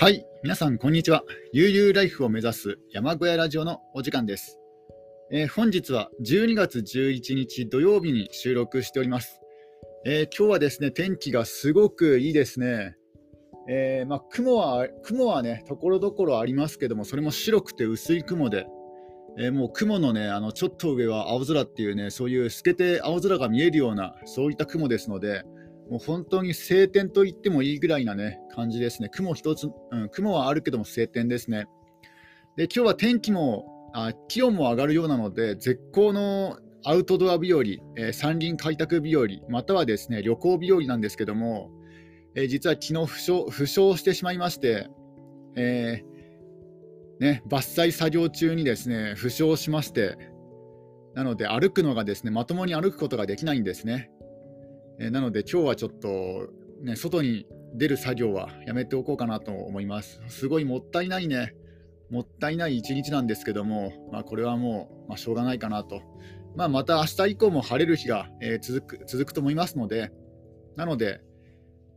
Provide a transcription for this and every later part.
はい、皆さん、こんにちは。悠々ライフを目指す山小屋ラジオのお時間です。えー、本日は12月11日土曜日に収録しております。えー、今日はですね、天気がすごくいいですね。えー、まあ、雲は、雲はね、ところどころありますけども、それも白くて薄い雲で、えもう雲のね、あのちょっと上は青空っていうね、そういう透けて青空が見えるような、そういった雲ですので、もう本当に晴天と言ってもいいぐらいなね、感じですね。雲一つ、うん、雲はあるけども晴天ですね。で、今日は天気も、あ気温も上がるようなので、絶好のアウトドア日和、えー、山林開拓日和、またはですね、旅行日和なんですけども、えー、実は昨日負傷負傷してしまいまして、えー、ね、伐採作業中にですね、負傷しまして、なので歩くのがですね、まともに歩くことができないんですね。えなので今日はちょっと、ね、外に出る作業はやめておこうかなと思います。すごいもったいないね、もったいない一日なんですけども、まあ、これはもう、まあ、しょうがないかなと。まあ、また明日以降も晴れる日が、えー、続く続くと思いますので、なので、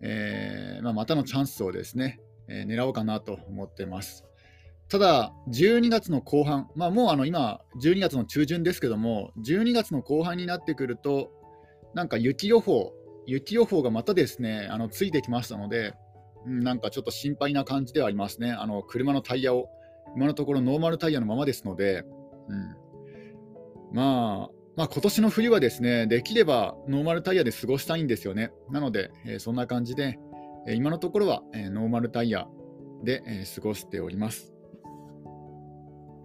えー、まあ、またのチャンスをですね、えー、狙おうかなと思ってます。ただ、12月の後半、まあ、もうあの今、12月の中旬ですけども、12月の後半になってくると、なんか雪予報、雪予報がまたですね、あのついてきましたので、うん、なんかちょっと心配な感じではありますね。あの車のタイヤを、今のところノーマルタイヤのままですので、うん、まあ、まあ、今年の冬はですね、できればノーマルタイヤで過ごしたいんですよね。なので、えー、そんな感じで、えー、今のところは、えー、ノーマルタイヤで、え過ごしております。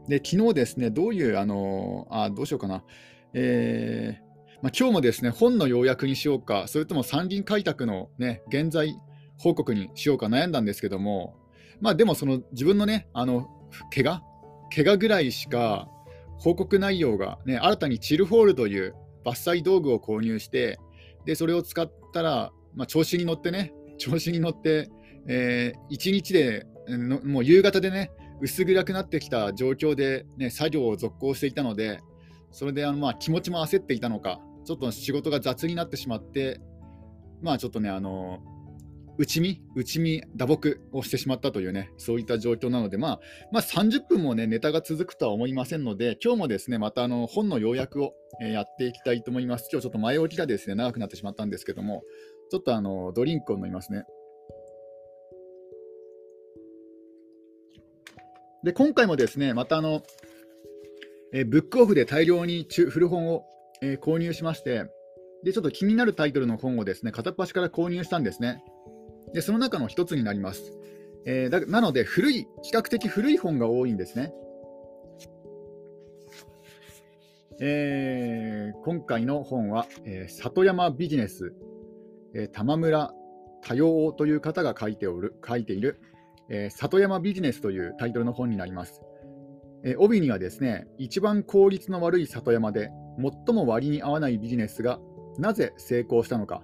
で、昨日ですね、どういう、あのあ、どうしようかな。えー、まあ、今日もですね本の要約にしようか、それとも山林開拓の、ね、現在報告にしようか悩んだんですけども、まあ、でもその自分のね、あの怪我怪我ぐらいしか報告内容が、ね、新たにチルホールという伐採道具を購入して、でそれを使ったら、まあ、調子に乗ってね、調子に乗って、えー、1日でもう夕方でね、薄暗くなってきた状況で、ね、作業を続行していたので、それであのまあ気持ちも焦っていたのか、ちょっと仕事が雑になってしまって、まあちょっとね、あの内見、内見、打撲をしてしまったというね、そういった状況なので、まあ、まあ、30分もね、ネタが続くとは思いませんので、今日もですね、またあの本の要約を、え、やっていきたいと思います。今日ちょっと前置きがですね、長くなってしまったんですけども、ちょっとあのドリンクを飲みますね。で、今回もですね、またあの、え、ブックオフで大量に古本をえー、購入しまして、で、ちょっと気になるタイトルの本をですね、片っ端から購入したんですね。で、その中の一つになります。えー、だなので、古い、比較的古い本が多いんですね。えー、今回の本は、えー、里山ビジネス、えー、玉村多様という方が書いておる書いている、えー、里山ビジネスというタイトルの本になります。えー、帯にはですね、一番効率の悪い里山で最も割に合わないビジネスがなぜ成功したのか、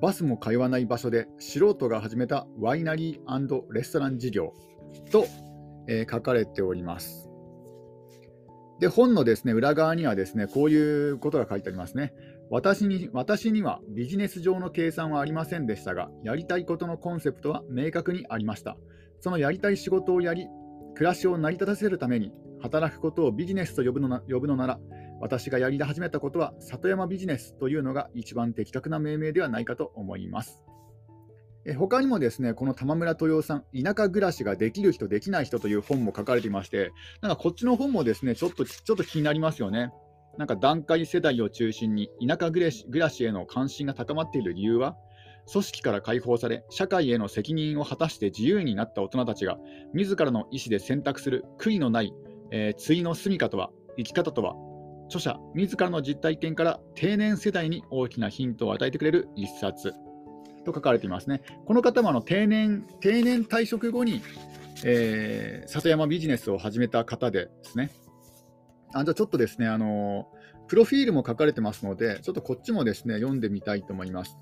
バスも通わない場所で素人が始めたワイナリーレストラン事業と、えー、書かれております。で、本のですね裏側にはですねこういうことが書いてありますね。私に私にはビジネス上の計算はありませんでしたが、やりたいことのコンセプトは明確にありました。そのやりたい仕事をやり、暮らしを成り立たせるために、働くことをビジネスと呼ぶのな呼ぶのなら、私がやり始めたことは里山ビジネスというのが一番的確な命名ではないかと思います。え他にもですね、この玉村豊さん、田舎暮らしができる人、できない人という本も書かれていまして、なんかこっちの本もですね、ちょっとちょっと気になりますよね。なんか段階世代を中心に田舎暮らし暮らしへの関心が高まっている理由は、組織から解放され、社会への責任を果たして自由になった大人たちが、自らの意思で選択する悔いのない、えー、対の住みかとは、生き方とは、著者自らの実体験から定年世代に大きなヒントを与えてくれる一冊と書かれていますね。この方もあの定年定年退職後に、えー、里山ビジネスを始めた方でですね。あじゃあちょっとですね、あのプロフィールも書かれてますので、ちょっとこっちもですね読んでみたいと思います。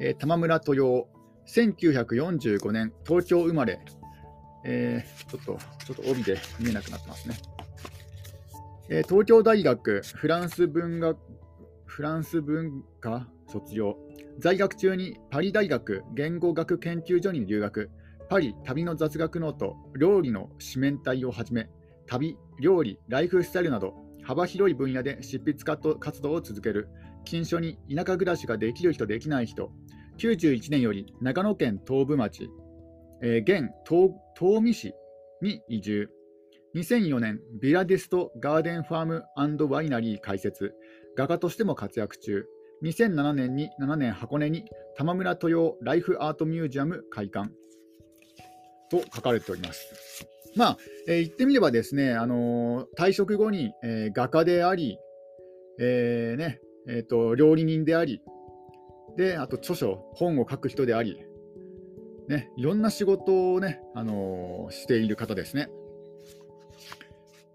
えー、玉村豊1945年、東京生まれ、えー、ちょっと、ちょっと帯で見えなくなってますね。えー、東京大学フランス文学フランス文科卒業。在学中にパリ大学言語学研究所に留学。パリ旅の雑学ノート、料理の四面体をはじめ、旅、料理、ライフスタイルなど、幅広い分野で執筆活動を続ける、近著に田舎暮らしができる人、できない人、91年より長野県東部町、えー、現東御市に移住。2004年、ヴィラデストガーデンファームワイナリー開設、画家としても活躍中。2007年に7年箱根に玉村豊ライフアートミュージアム開館と書かれております。まあ、えー、言ってみればですね、あのー、退職後に、えー、画家であり、えーねえーと、料理人であり、で、あと著書、本を書く人であり、ね、いろんな仕事をね、あの、している方ですね。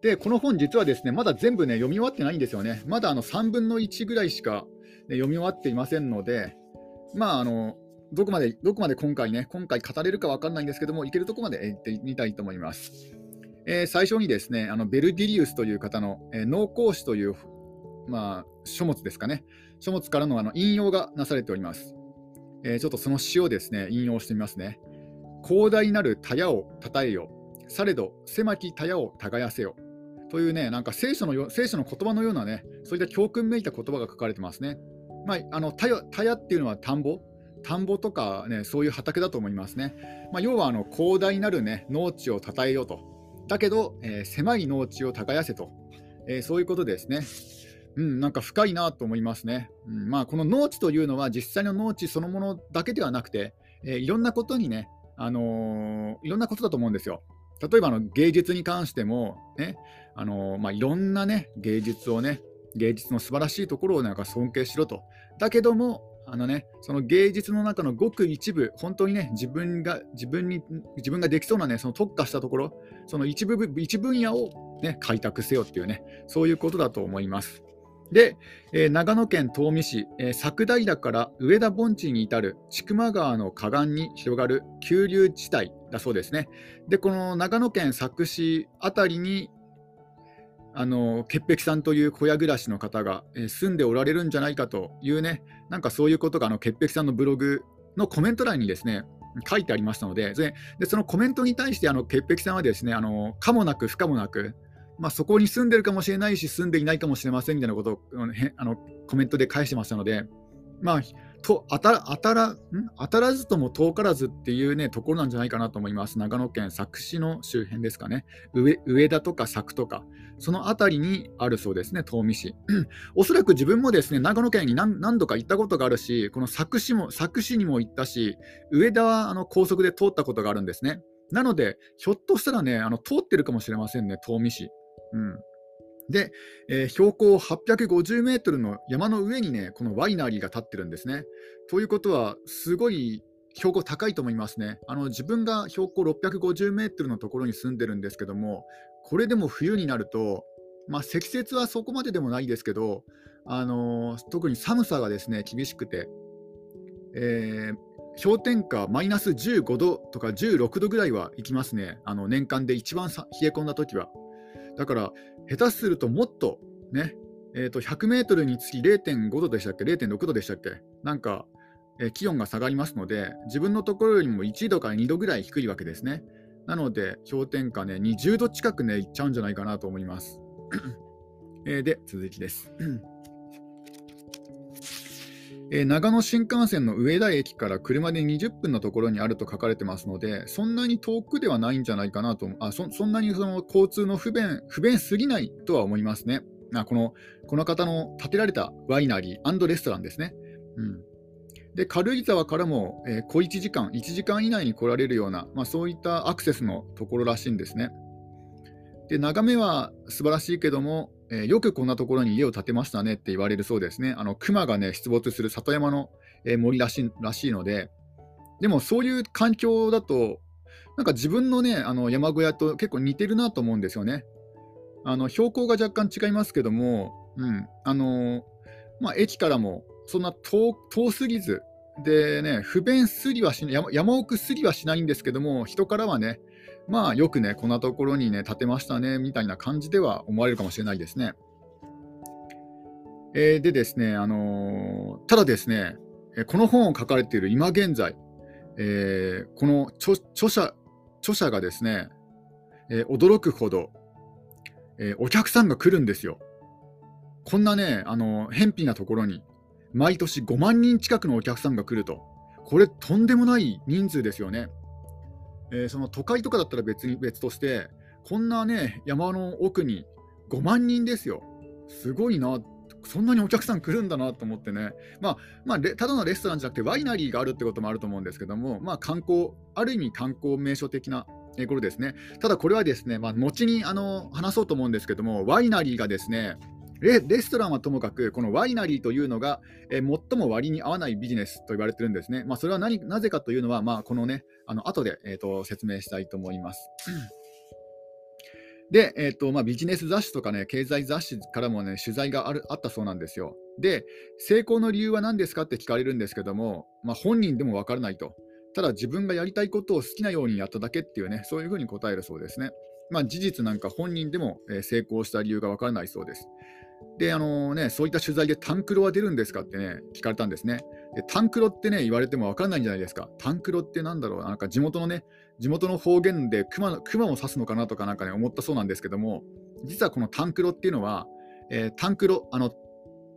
で、この本、実はですね、まだ全部ね、読み終わってないんですよね。まだあの3分の1ぐらいしか、ね、読み終わっていませんので、まあ、あの、どこまで、どこまで今回ね、今回語れるか分かんないんですけども、いけるとこまで言ってみたいと思います。えー、最初にですね、あのベルディリウスという方の、えー、農耕史という、まあ、書物ですかね、書物からのあの引用がなされております。えー、ちょっとその詩をですね、引用してみますね。広大なる田屋をたたえよ、されど狭き田屋を耕せよ。というね、なんか聖書のよ聖書の言葉のようなね、そういった教訓めいた言葉が書かれてますね。まあ、あの田屋っていうのは田んぼ、田んぼとかね、そういう畑だと思いますね。まあ、要はあの広大なるね、農地をたたえようと。だけど、えー、狭い農地を耕せと、えー、そういうことですね。うん、なんか深いなと思いますね。うんまあ、この農地というのは実際の農地そのものだけではなくて、えー、いろんなことにね、あのー、いろんなことだと思うんですよ。例えばあの芸術に関しても、ねあの、まあ、いろんな、ね、芸術をね、芸術の素晴らしいところをなんか尊敬しろと。だけども、あのね、その芸術の中のごく一部、本当にね、自分が自分に自分ができそうなね、その特化したところ、その一部一分野を、ね、開拓せよっていうね、そういうことだと思います。で、えー、長野県東御市、えー、佐久平から上田盆地に至る千曲川の河岸に広がる急流地帯だそうですね。で、この長野県佐久市辺りにあの潔癖さんという小屋暮らしの方が、えー、住んでおられるんじゃないかというね、なんかそういうことがあの潔癖さんのブログのコメント欄にですね、書いてありましたので、でそのコメントに対してあの潔癖さんはですね、あの可もなく不可もなく、まあ、そこに住んでるかもしれないし、住んでいないかもしれませんみたいなことをあのコメントで返してましたので、まあ、と当た当たら当たらずとも遠からずっていう、ね、ところなんじゃないかなと思います。長野県佐久市の周辺ですかね。上上田とか佐久とか、その辺りにあるそうですね、東御市。おそらく自分もですね長野県に何何度か行ったことがあるし、この佐久市も佐久市にも行ったし、上田はあの高速で通ったことがあるんですね。なので、ひょっとしたらね、あの通ってるかもしれませんね、東御市。うんで、えー、標高850メートルの山の上にね、このワイナリーが立ってるんですね。ということは、すごい標高高いと思いますね。あの自分が標高650メートルのところに住んでるんですけども、これでも冬になると、まあ、積雪はそこまででもないですけど、あのー、特に寒さがですね厳しくて、えー、氷点下マイナス15度とか16度ぐらいはいきますね、あの年間で一番冷え込んだ時は。だから、下手するともっとね、えー、と100メートルにつき0.5度でしたっけ、0.6度でしたっけ、なんか、えー、気温が下がりますので、自分のところよりも1度から2度ぐらい低いわけですね。なので、氷点下ね、20度近くね、いっちゃうんじゃないかなと思います。え、で、続きです。えー、長野新幹線の上田駅から車で20分のところにあると書かれてますので、そんなに遠くではないんじゃないかなと、あそそんなにその交通の不便不便すぎないとは思いますね。あこのこの方の建てられたワイナリーレストランですね。うん、で軽井沢からも、えー、小1時間、1時間以内に来られるような、まあ、そういったアクセスのところらしいんですね。で眺めは素晴らしいけども、えー、よくこんなところに家を建てましたねって言われるそうですね。あの熊がね出没する里山の、えー、森らしいらしいので、でもそういう環境だと、なんか自分のねあの山小屋と結構似てるなと思うんですよね。あの標高が若干違いますけども、うんあのまあ、駅からもそんな遠遠すぎず、でね、不便すりはし山山奥すりはしないんですけども、人からはね、まあよくね、こんなところにね、建てましたね、みたいな感じでは思われるかもしれないですね。えー、でですね、あのー、ただですね、この本を書かれている今現在、えー、この著者著者がですね、え、驚くほど、え、お客さんが来るんですよ。こんなね、あの、偏僻なところに、毎年5万人近くのお客さんが来ると。これ、とんでもない人数ですよね。えー、その都会とかだったら別に別として、こんなね、山の奥に5万人ですよ。すごいな、そんなにお客さん来るんだなと思ってね、まあ、まあ、ただのレストランじゃなくて、ワイナリーがあるってこともあると思うんですけども、まあ、観光、ある意味観光名所的なとこれですね。ただこれはですね、まあ、後にあの話そうと思うんですけども、ワイナリーがですね、レストランはともかく、このワイナリーというのが、えー、最も割に合わないビジネスと言われてるんですね。まあ、それは何なぜかというのは、まあ、このね、あの後で、えーと、説明したいと思います。で、えーとまあ、ビジネス雑誌とかね、経済雑誌からもね、取材があるあったそうなんですよ。で、成功の理由は何ですかって聞かれるんですけども、まあ、本人でも分からないと。ただ自分がやりたいことを好きなようにやっただけっていうね、そういうふうに答えるそうですね。まあ、事実なんか本人でも、成功した理由が分からないそうです。で、あのね、そういった取材でタンクロは出るんですかってね、聞かれたんですね。でタンクロってね、言われても分からないんじゃないですか。タンクロってなんだろうなんか地元のね、地元の方言で熊の熊を指すのかなとかなんかね、思ったそうなんですけども、実はこのタンクロっていうのは、えー、タンクロ、あの、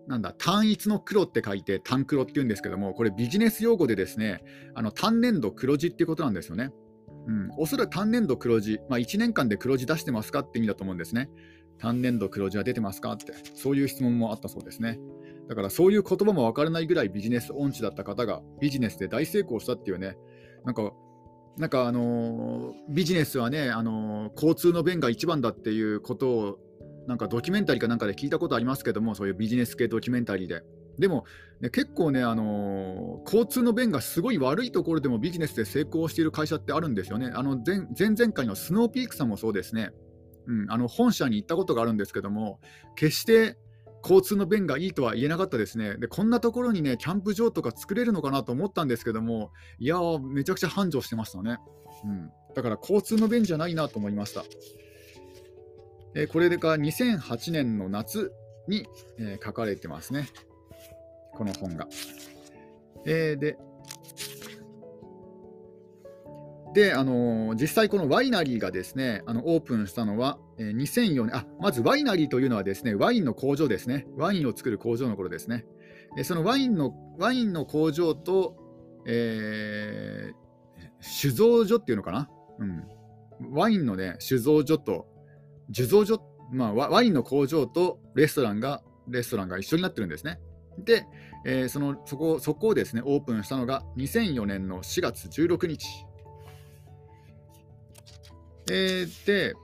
なんだ、単一の黒って書いて単黒って言うんですけども、これビジネス用語でですね、あの単年度黒字ってことなんですよね。うん、おそらく単年度黒字、まあ、1年間で黒字出してますかって意味だと思うんですね。単年度黒字は出てますか？って、そういう質問もあったそうですね。だからそういう言葉も分からないぐらいビジネス音痴だった方がビジネスで大成功したっていうね、なんか、なんかあのー、ビジネスはね、あのー、交通の便が一番だっていうことを、なんかドキュメンタリーかなんかで聞いたことありますけども、そういうビジネス系ドキュメンタリーで。でも、ね、結構ね、あのー、交通の便がすごい悪いところでもビジネスで成功している会社ってあるんですよね。あの前前々回のスノーピークさんもそうですね。うん、あの本社に行ったことがあるんですけども、決して交通の便がいいとは言えなかったですね。で、こんなところにね、キャンプ場とか作れるのかなと思ったんですけども、いやー、めちゃくちゃ繁盛してましたね。うん、だから交通の便じゃないなと思いました。え、これでか2008年の夏に、え、書かれてますね。この本が。えー、で、で、あの、実際このワイナリーがですね、あのオープンしたのは、えー、2004年あ、まずワイナリーというのはですね、ワインの工場ですね。ワインを作る工場の頃ですね。えー、そのワインのワインの工場と、えー、酒造所っていうのかな、うん、ワインのね、酒造所と、酒造所、まあ、ワインの工場とレストランが、レストランが一緒になってるんですね。で、えー、そのそこそこをですね、オープンしたのが2004年の4月16日えー、で、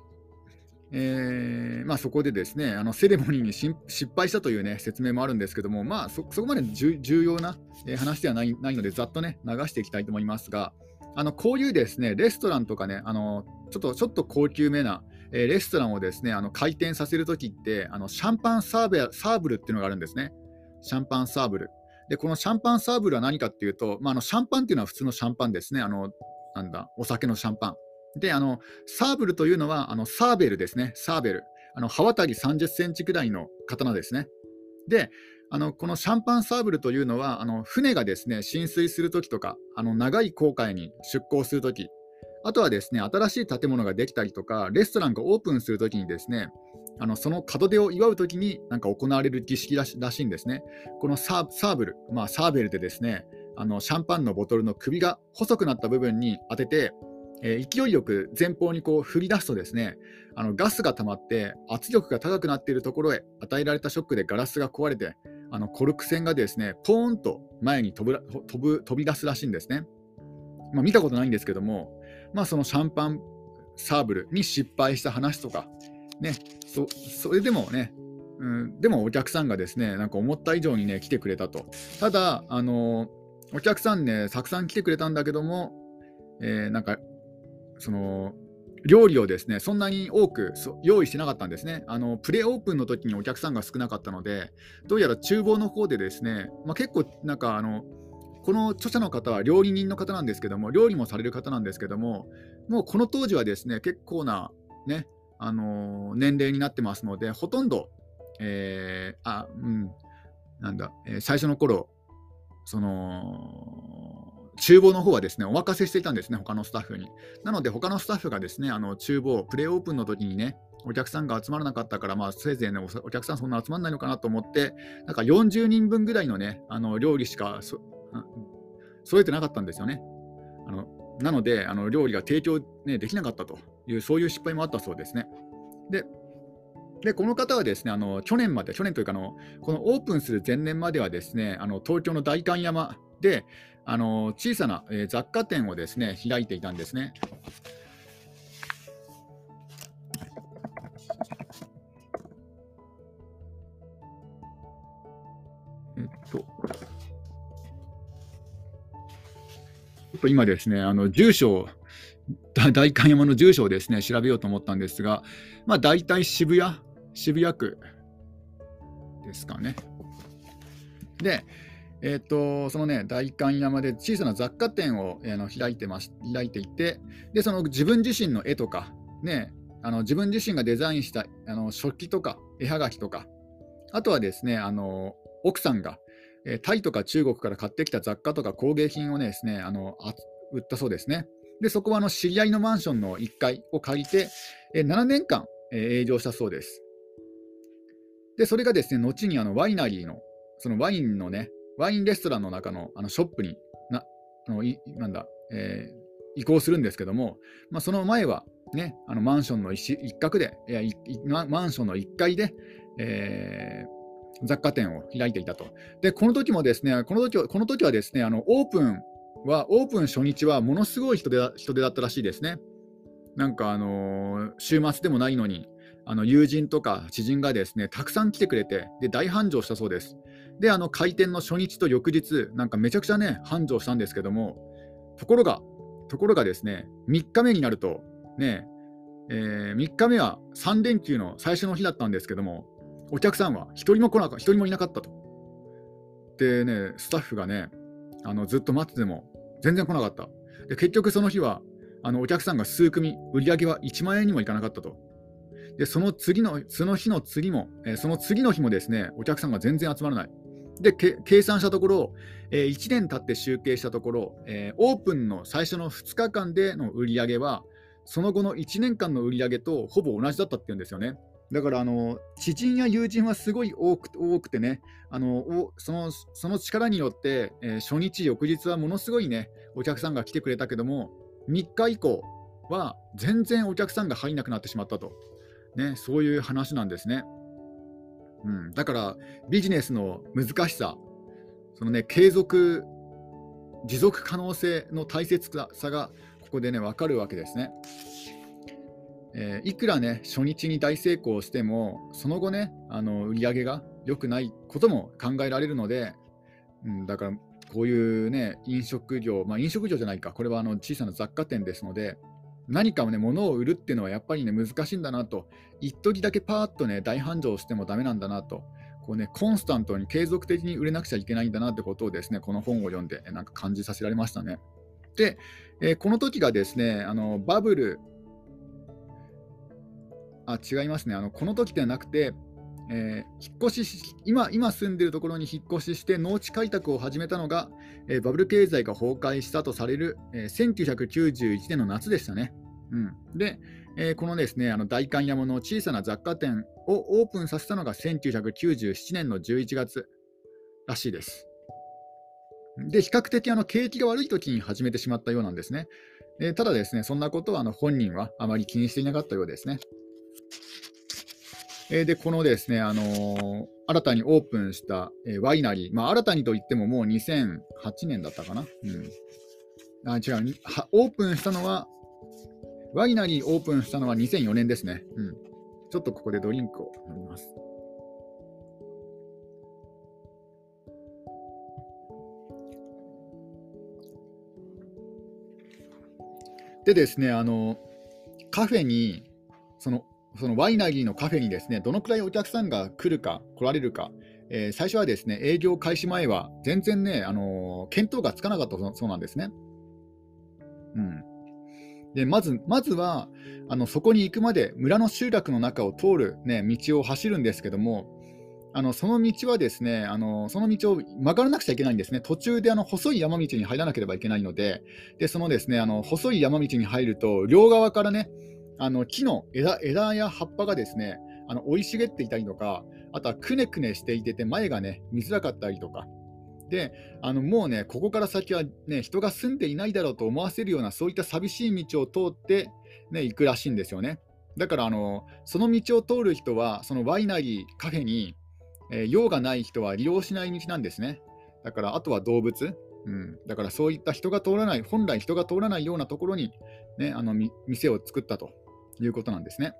えーまあ、そこでですねあのセレモニーに失敗したという、ね、説明もあるんですけども、まあ、そこまで重要な話ではないないのでざっと、ね、流していきたいと思いますがあのこういうですねレストランとかねあのちょっとちょっと高級めな、えー、レストランをですねあの開店させるときってあのシャンパンサーベサーブルっていうのがあるんですね。シャンパンサーブル。でこのシャンパンサーブルは何かっていうと、まあ、あのシャンパンっていうのは普通のシャンパンですね。あのなんだお酒のシャンパン。で、あの、サーブルというのは、あの、サーベルですね。サーベル。あの、刃渡り30センチくらいの刀ですね。で、あの、このシャンパンサーブルというのは、あの、船がですね、浸水するときとか、あの、長い航海に出港するとき、あとはですね、新しい建物ができたりとか、レストランがオープンするときにですね、あのその門出を祝うときになんか行われる儀式らしらしいんですね。このサーブル、まあ、サーベルでですね、あのシャンパンのボトルの首が細くなった部分に当てて、えー、勢いよく前方にこう振り出すとですねあのガスが溜まって圧力が高くなっているところへ与えられたショックでガラスが壊れてあのコルク線がですねポーンと前に飛ぶ飛ぶ飛び出すらしいんですね、まあ、見たことないんですけども、まあ、そのシャンパンサーブルに失敗した話とか、ね、そそれでもねうん、でもお客さんがですねなんか思った以上にね来てくれたと。ただあのお客さんねたくさん来てくれたんだけども、えー、なんかその料理をですねそんなに多く用意してなかったんですね。あのプレオープンの時にお客さんが少なかったのでどうやら厨房の方でですね、まあ、結構なんかあのこの著者の方は料理人の方なんですけども料理もされる方なんですけどももうこの当時はですね結構なねあの年齢になってますのでほとんど、えー、あうんなんだ、えー、最初の頃その厨房の方はですね、お任せしていたんですね、他のスタッフに。なので、他のスタッフがですね、あの厨房、プレーオープンの時にね、お客さんが集まらなかったから、まあ、せいぜいね、お客さんそんな集まらないのかなと思って、なんか40人分ぐらいのね、あの料理しかそ揃えてなかったんですよね。あのなので、あの料理が提供、ね、できなかったという、そういう失敗もあったそうですね。で、でこの方はですねあの去年まで、去年というかの、このオープンする前年まではですねあの東京の代官山であの小さな、えー、雑貨店をですね開いていたんですね。えっと、今ですね、あの住所代官山の住所をですね調べようと思ったんですが、まあ、大体渋谷、渋谷区ですかね。で、えーと、そのね、代官山で小さな雑貨店を、えー、の開いてます開いていてで、その自分自身の絵とか、ね、あの自分自身がデザインしたあの食器とか絵はがきとか、あとはですね、あの奥さんが、えー、タイとか中国から買ってきた雑貨とか工芸品をねですねあのあ売ったそうですね。で、そこはあの知り合いのマンションの1階を借りて、えー、7年間、えー、営業したそうです。で、それがですね、後にあのワイナリーの、そのワインのね、ワインレストランの中のあのショップになあのいなんだ、えー、移行するんですけども、まあ、その前は、ね、あのマンションの一角でいやマンションの1階で、えー、雑貨店を開いていたと。で、この時もですね、この時この時はですね、あのオープンは、オープン初日はものすごい人出人出だったらしいですね。なんか、あのー、週末でもないのに、あの友人とか知人がですね、たくさん来てくれて、で大繁盛したそうです。で、あの開店の初日と翌日、なんかめちゃくちゃね、繁盛したんですけども、ところが、ところがですね、3日目になると、ね、えー、3日目は3連休の最初の日だったんですけども、お客さんは1人も来なか1人もいなかったと。でね、スタッフがね、あのずっと待ってても全然来なかった。で結局その日はあのお客さんが数組、売り上げは1万円にもいかなかったと。でその次のその日の次も、えー、その次の日もですねお客さんが全然集まらない。で計算したところ、えー、1年経って集計したところ、えー、オープンの最初の2日間での売り上げは、その後の1年間の売り上げとほぼ同じだったっていうんですよね。だからあの知人や友人はすごい多くてねあのそのその力によって、えー、初日、翌日はものすごいねお客さんが来てくれたけども3日以降は全然お客さんが入らなくなってしまったと、ね、そういう話なんですね。うん、だからビジネスの難しさ、そのね、継続、持続可能性の大切さがここでね分かるわけですね。えー、いくらね初日に大成功してもその後ねあの売り上げが良くないことも考えられるので、うん、だからこういうね飲食業、まあ、飲食業じゃないかこれはあの小さな雑貨店ですので何かをね物を売るっていうのはやっぱりね難しいんだなと。一時だけパーッとね大繁盛してもダメなんだなと。こうねコンスタントに継続的に売れなくちゃいけないんだなってことをですねこの本を読んでなんか感じさせられましたね。で、えー、この時がですねあのバブルあ違いますね。あのこの時ではなくて、えー、引っ越し今今住んでいるところに引っ越しして農地開拓を始めたのが、えー、バブル経済が崩壊したとされる、えー、1991年の夏でしたね。うん、で、えこのですねあの代官山の小さな雑貨店をオープンさせたのが1997年の11月らしいです。で、比較的あの景気が悪い時に始めてしまったようなんですね。えただですね、そんなことはあの本人はあまり気にしていなかったようですね。えー、で、このですね、あのー、新たにオープンした、えー、ワイナリー、まあ、新たにといってももう2008年だったかな。うん。あ、違う、オープンしたのは、ワイナリーオープンしたのは2004年ですね。うん。ちょっとここでドリンクを飲みます。でですね、あの、カフェに、そのそのワイナリーのカフェにですねどのくらいお客さんが来るか、来られるか、えー、最初はですね営業開始前は全然ね、あのー、見当がつかなかったそうなんですね。うん、でまずまずはあのそこに行くまで村の集落の中を通る、ね、道を走るんですけどもあのその道はですね、あのその道を曲がらなくちゃいけないんですね。途中であの細い山道に入らなければいけないので、でそのですねあの細い山道に入ると、両側からね、あの木の枝枝や葉っぱがですね、あの生い茂っていたりとか、あとはくねくねしていてて、前がね、見づらかったりとか。で、あのもうね、ここから先はね、人が住んでいないだろうと思わせるような、そういった寂しい道を通って、ね、行くらしいんですよね。だからあの、その道を通る人は、そのワイナリー、カフェに、えー、用がない人は利用しない道なんですね。だから、あとは動物。うん、だからそういった人が通らない、本来人が通らないようなところに、ね、あの店を作ったということなんですね。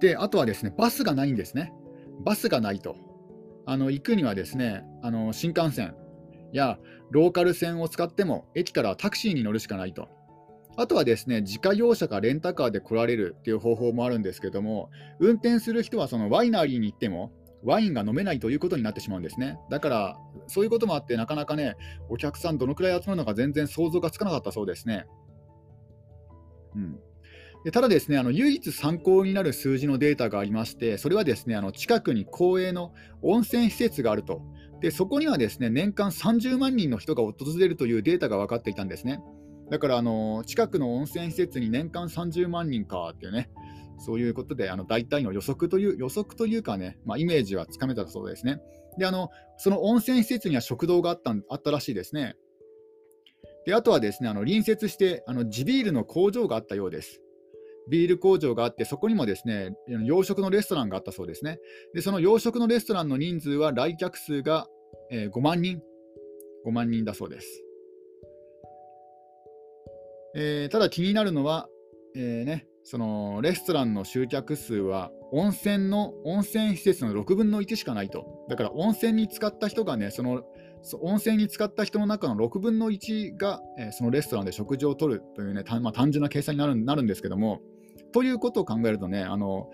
で、あとはですね、バスがないんですね。バスがないと。あの行くにはですね、あの新幹線やローカル線を使っても、駅からタクシーに乗るしかないと。あとはですね、自家用車かレンタカーで来られるっていう方法もあるんですけども、運転する人はそのワイナリーに行っても、ワインが飲めないということになってしまうんですね。だから、そういうこともあって、なかなかね、お客さんどのくらい集まるのか全然想像がつかなかったそうですね。うん、でただですね、あの唯一参考になる数字のデータがありまして、それはですね、あの近くに公営の温泉施設があると。で、そこにはですね、年間30万人の人が訪れるというデータが分かっていたんですね。だから、あの近くの温泉施設に年間30万人かっていうね、そういうことで、あの大体の予測という予測というかね、まあ、イメージはつかめたそうですね。で、あのその温泉施設には食堂があったあったらしいですね。で、あとはですね、あの隣接してあの地ビールの工場があったようです。ビール工場があって、そこにもですね洋食のレストランがあったそうですね。で、その洋食のレストランの人数は来客数が、えー、5万人、5万人だそうです。えー、ただ気になるのは、えーね、そのレストランの集客数は温泉の温泉施設の6分の1しかないと。だから温泉に使った人がね、その温泉に使った人の中の6分の1が、えー、そのレストランで食事をとるというね、まあ、単純な計算になるなるんですけども、ということを考えるとね、あの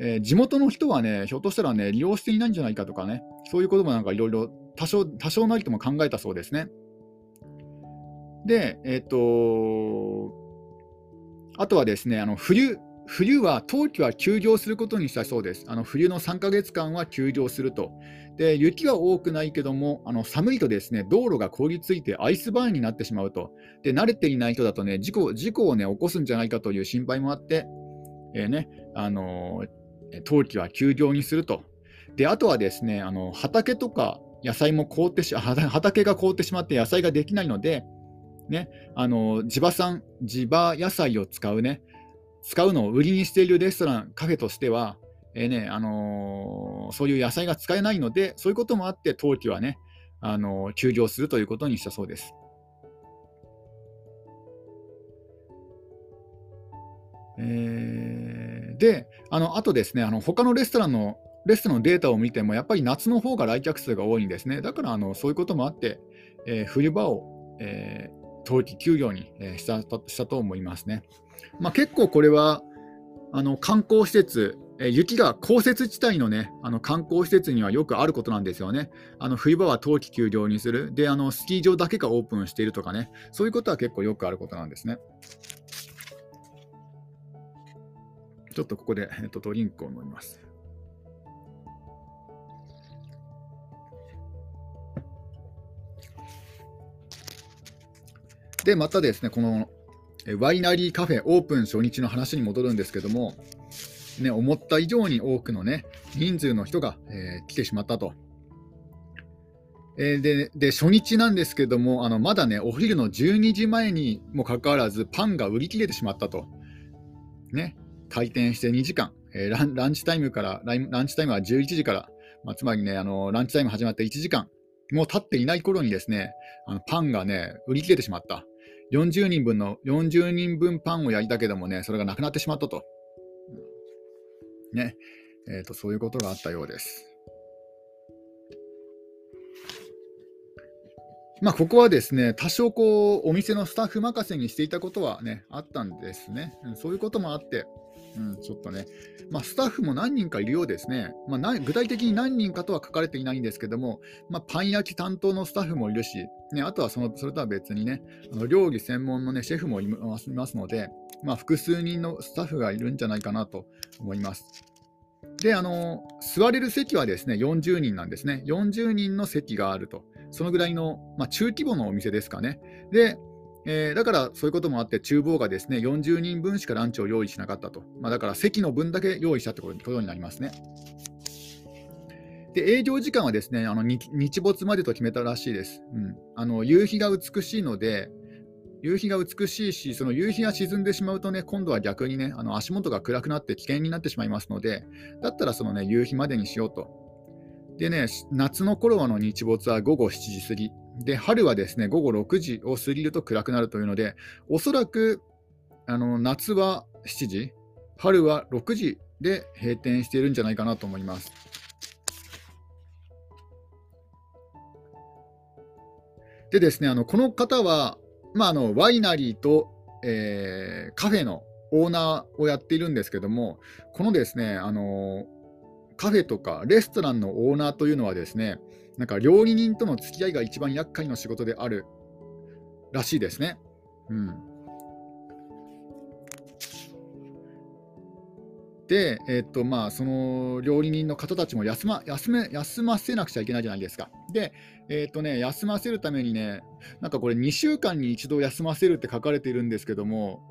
えー、地元の人はね、ひょっとしたらね、利用していないんじゃないかとかね、そういうこともなんかいろいろ多少多少なりとも考えたそうですね。で、えっ、とあとはですね、あの冬、冬は冬季は休業することにしたそうです。あの冬の3ヶ月間は休業すると。で雪は多くないけども、あの寒いとですね道路が凍りついてアイスバーンになってしまうと。で慣れていない人だとね事故事故を、ね、起こすんじゃないかという心配もあって、えー、ねあのー、冬季は休業にすると。であとはですねあの畑とか野菜も凍ってし畑が凍ってしまって野菜ができないので、ね、あの地場産、地場野菜を使うね、使うのを売りにしているレストラン、カフェとしては、えーねあのー、そういう野菜が使えないので、そういうこともあって、冬季はね、あのー、休業するということにしたそうです。えー、で、あのあとですね、あの他のレストランのレストランのデータを見ても、やっぱり夏の方が来客数が多いんですね。だからあのそういうこともあって、えー、冬場を、えー、冬季休業に、え、したしたと思いますね。まあ、結構これはあの観光施設、え雪が降雪地帯の,、ね、あの観光施設にはよくあることなんですよね。あの冬場は冬季休業にするであの、スキー場だけがオープンしているとかね、そういうことは結構よくあることなんですね。ちょっとここで、えっと、ドリンクを飲みます。で、またですね、このワイナリーカフェオープン初日の話に戻るんですけども、ね、思った以上に多くの、ね、人数の人が、えー、来てしまったと。えー、でで初日なんですけども、あのまだね、お昼の12時前にもかかわらず、パンが売り切れてしまったと。ね、開店して2時間、えー、ランランチタイムからランチタイムは11時から、まあ、つまりねあの、ランチタイム始まって1時間、もう経っていない頃にですね、あのパンがね、売り切れてしまった。40人分の、40人分パンを焼いたけどもね、それがなくなってしまったと。ね。え、ー、と、そういうことがあったようです。まあ、ここはですね、多少こう、お店のスタッフ任せにしていたことはね、あったんですね。そういうこともあって、うん、ちょっとね、まあ、スタッフも何人かいるようですね、まあ、具体的に何人かとは書かれていないんですけども、まあ、パン焼き担当のスタッフもいるし、ね、あとはそのそれとは別にね、あの料理専門の、ね、シェフもいますので、まあ、複数人のスタッフがいるんじゃないかなと思います。で、あの座れる席はですね40人なんですね。40人の席があると。そのぐらいの、まあ、中規模のお店ですかね。で、えー、だからそういうこともあって、厨房がですね40人分しかランチを用意しなかったと。まあ、だから席の分だけ用意したってことになりますね。で営業時間はですねあの日没までと決めたらしいです。うん、あの夕日が美しいので、夕日が美しいし、その夕日が沈んでしまうとね、今度は逆にね、あの足元が暗くなって危険になってしまいますので、だったらそのね、夕日までにしようと。でね、夏の頃はの日没は午後7時過ぎ。で、春はですね、午後6時を過ぎると暗くなるというので、おそらくあの夏は7時、春は6時で閉店しているんじゃないかなと思います。でですね、あのこの方はまあ、あのワイナリーと、えー、カフェのオーナーをやっているんですけども、このですね、あのカフェとかレストランのオーナーというのはですね、なんか料理人との付き合いが一番厄介な仕事であるらしいですね。うんで、えー、っとまあ、その料理人の方たちも休ま休め休ませなくちゃいけないじゃないですか。で、えー、っとね、休ませるためにね、なんかこれ、2週間に一度休ませるって書かれているんですけども、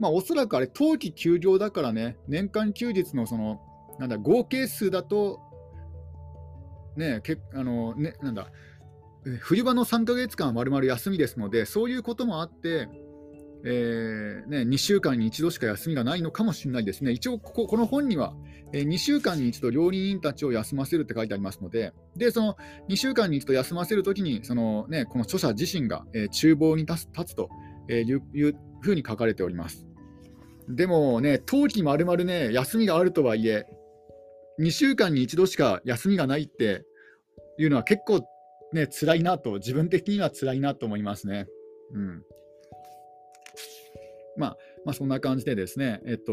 まあ、おそらくあれ、冬季休業だからね、年間休日のそのなんだ合計数だと、ね、けあのねなんだ冬場の3ヶ月間はまるまる休みですので、そういうこともあって、えーね、2週間に1度しか休みがないのかもしれないですね。一応ここ、この本には、えー、2週間に1度料理人たちを休ませるって書いてありますので、でその2週間に1度休ませるときにその、ね、この著者自身が、えー、厨房に立つ立つといういうふうに書かれております。でもね、冬季まるまるね、休みがあるとはいえ、2週間に1度しか休みがないっていうのは結構ね、辛いなと、自分的には辛いなと思いますね。うんまあ、まあ、そんな感じでですね、えっと、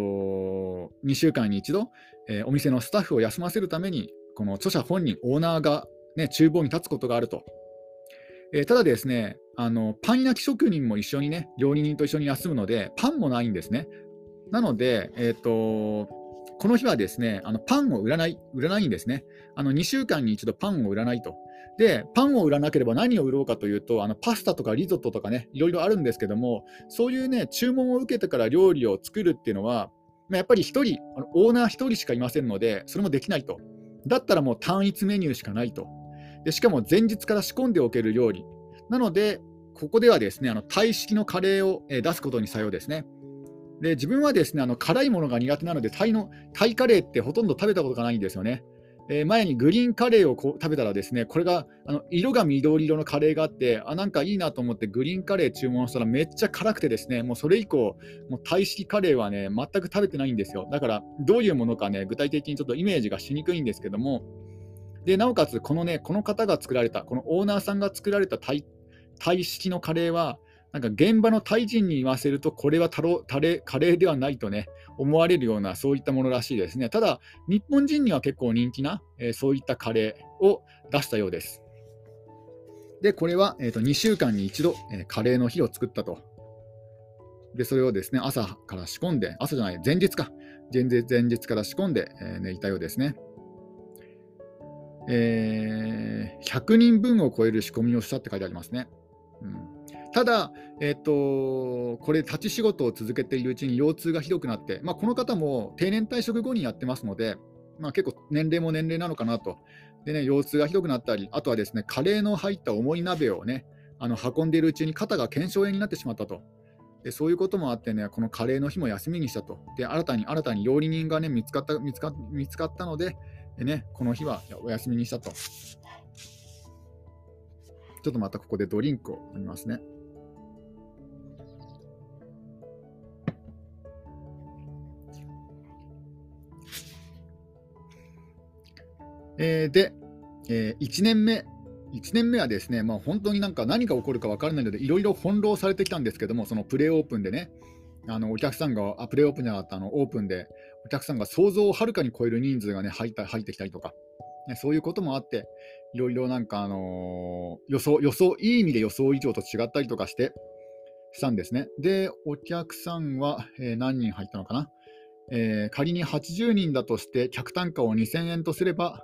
2週間に1度、えー、お店のスタッフを休ませるために、この著者本人、オーナーが、ね、厨房に立つことがあると。えー、ただですね、あのパン焼き職人も一緒にね、料理人と一緒に休むので、パンもないんですね。なので、えっと、この日はですね、あのパンを売らない、売らないんですね。あの2週間に一度パンを売らないと。で、パンを売らなければ何を売ろうかというと、あのパスタとかリゾットとかね、いろいろあるんですけども、そういうね、注文を受けてから料理を作るっていうのは、まあ、やっぱり1人、あのオーナー1人しかいませんので、それもできないと。だったらもう単一メニューしかないと。でしかも前日から仕込んでおける料理。なので、ここではですね、あのタイ式のカレーを出すことにさようですね。で自分はですねあの辛いものが苦手なのでタイのタイカレーってほとんど食べたことがないんですよね。えー、前にグリーンカレーをこう食べたらですね、これがあの色が緑色のカレーがあって、あ、なんかいいなと思ってグリーンカレー注文したらめっちゃ辛くてですね、もうそれ以降、もうタイ式カレーはね、全く食べてないんですよ。だから、どういうものかね、具体的にちょっとイメージがしにくいんですけども、で、なおかつ、このね、この方が作られた、このオーナーさんが作られたタイタイ式のカレーは、なんか現場のタイ人に言わせると、これはタロタレカレーではないとね、思われるような、そういったものらしいですね。ただ、日本人には結構人気な、えー、そういったカレーを出したようです。で、これは、えーと、2週間に1度、えー、カレーの日を作ったと。で、それをですね、朝から仕込んで、朝じゃない、前日か。前日前日から仕込んで、えー、寝たようですね。えー、100人分を超える仕込みをしたって書いてありますね。うんただ、えっと、これ、立ち仕事を続けているうちに腰痛がひどくなって、まあ、この方も定年退職後にやってますので、まあ、結構年齢も年齢なのかなと。でね、腰痛がひどくなったり、あとはですね、カレーの入った重い鍋をね、あの運んでいるうちに肩が腱鞘炎になってしまったと。でそういうこともあってね、このカレーの日も休みにしたと。で、新たに新たに料理人がね、見つかった見つか見つかったのでで、ね、この日はお休みにしたと。ちょっとまたここでドリンクを飲みますね。えー、で、えー、1年目1年目はですね、まあ、本当になんか何が起こるか分からないので、いろいろ翻弄されてきたんですけども、そのプレーオープンでね、あのお客さんが、あプレーオープンじゃなかったあのオープンで、お客さんが想像をはるかに超える人数がね入った入ってきたりとか、ね、そういうこともあって、いろいろなんか、あのー、予想、予想、いい意味で予想以上と違ったりとかして、したんですね。で、お客さんは、えー、何人入ったのかな、えー、仮に80人だとして、客単価を2000円とすれば、